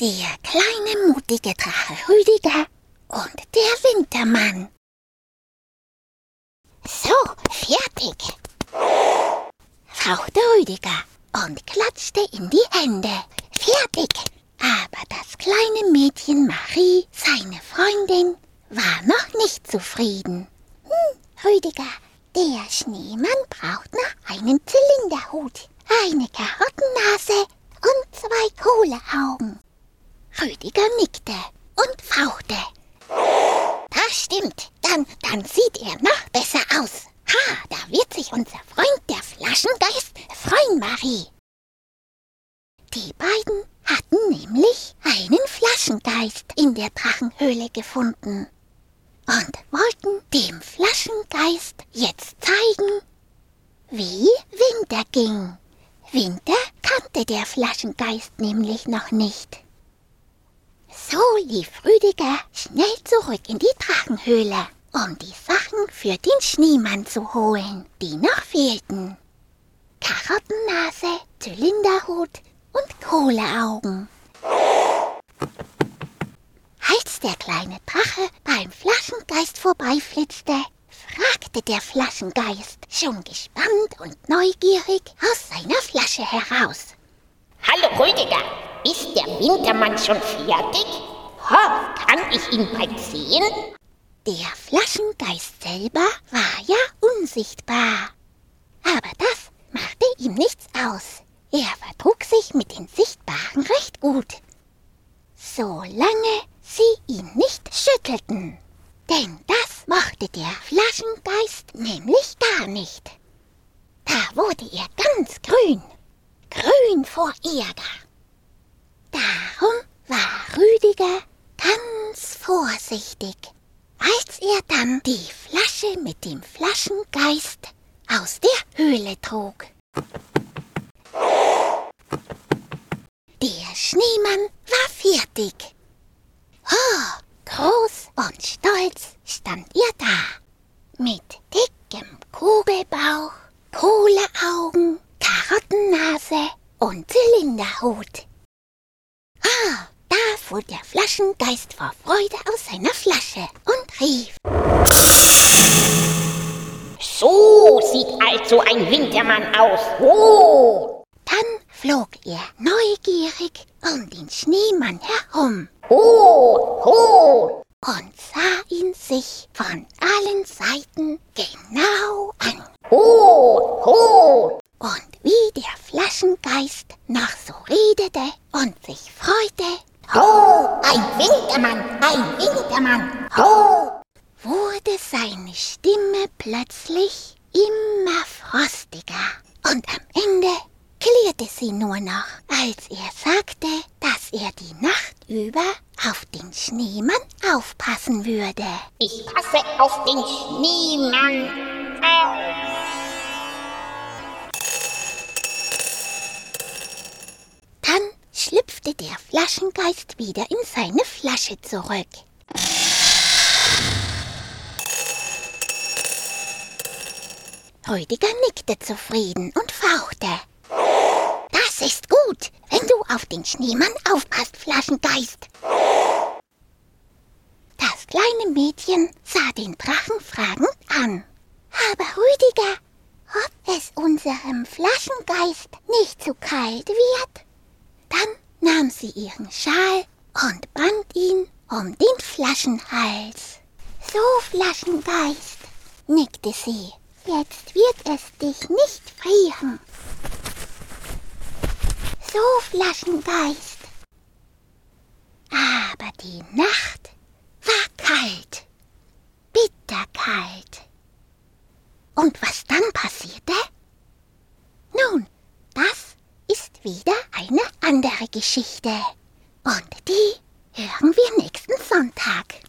der kleine mutige Drache Rüdiger und der Wintermann. So, fertig, fauchte Rüdiger und klatschte in die Hände. Fertig! Aber das kleine Mädchen Marie, seine Freundin, war noch nicht zufrieden. Hm, Rüdiger, der Schneemann braucht noch einen Zylinderhut, eine Karottennase und zwei Kohleaugen. Rüdiger nickte und fauchte. Das stimmt, dann, dann sieht er noch besser aus. Ha, da wird sich unser Freund der Flaschengeist freuen, Marie. Die beiden hatten nämlich einen Flaschengeist in der Drachenhöhle gefunden und wollten dem Flaschengeist jetzt zeigen, wie Winter ging. Winter kannte der Flaschengeist nämlich noch nicht. So lief Rüdiger schnell zurück in die Drachenhöhle, um die Sachen für den Schneemann zu holen, die noch fehlten. Karottennase, Zylinderhut und Kohleaugen. Als der kleine Drache beim Flaschengeist vorbeiflitzte, fragte der Flaschengeist schon gespannt und neugierig aus seiner Flasche heraus. Hallo Rüdiger, ist der Wintermann schon fertig? Ha, kann ich ihn bald sehen? Der Flaschengeist selber war ja unsichtbar. Aber das machte ihm nichts aus. Er vertrug sich mit den Sichtbaren recht gut. Solange sie ihn nicht schüttelten. Denn das mochte der Flaschengeist nämlich gar nicht. Da wurde er ganz grün. Grün vor Ärger. Darum war Rüdiger ganz vorsichtig, als er dann die Flasche mit dem Flaschengeist aus der Höhle trug. Der Schneemann war fertig. Oh, groß und stolz stand er da. Mit dickem Kugelbauch, Kohleaugen, Karottennase und Zylinderhut. Fuhr der Flaschengeist vor Freude aus seiner Flasche und rief. So sieht also ein Wintermann aus. Oh! Dann flog er neugierig um den Schneemann herum Ho, ho! und sah ihn sich von allen Seiten genau an. Ho, ho! Und wie der Flaschengeist noch so redete und sich freute, Ho! Ein Wintermann, Wintermann! Ho! wurde seine Stimme plötzlich immer frostiger. Und am Ende klirrte sie nur noch, als er sagte, dass er die Nacht über auf den Schneemann aufpassen würde. Ich passe auf den Schneemann auf. Dann schlüpfte der Flaschengeist wieder in seine Flasche zurück. Rüdiger nickte zufrieden und fauchte. Das ist gut, wenn du auf den Schneemann aufpasst, Flaschengeist. Das kleine Mädchen sah den Drachen fragend an. Aber Rüdiger, ob es unserem Flaschengeist nicht zu kalt wird? Dann nahm sie ihren Schal und band ihn um den Flaschenhals. So, Flaschengeist, nickte sie. Jetzt wird es dich nicht frieren. So, Flaschengeist. Aber die Nacht war kalt, bitterkalt. Und was dann passierte? Nun, das ist wieder eine andere Geschichte. Und die hören wir nächsten Sonntag.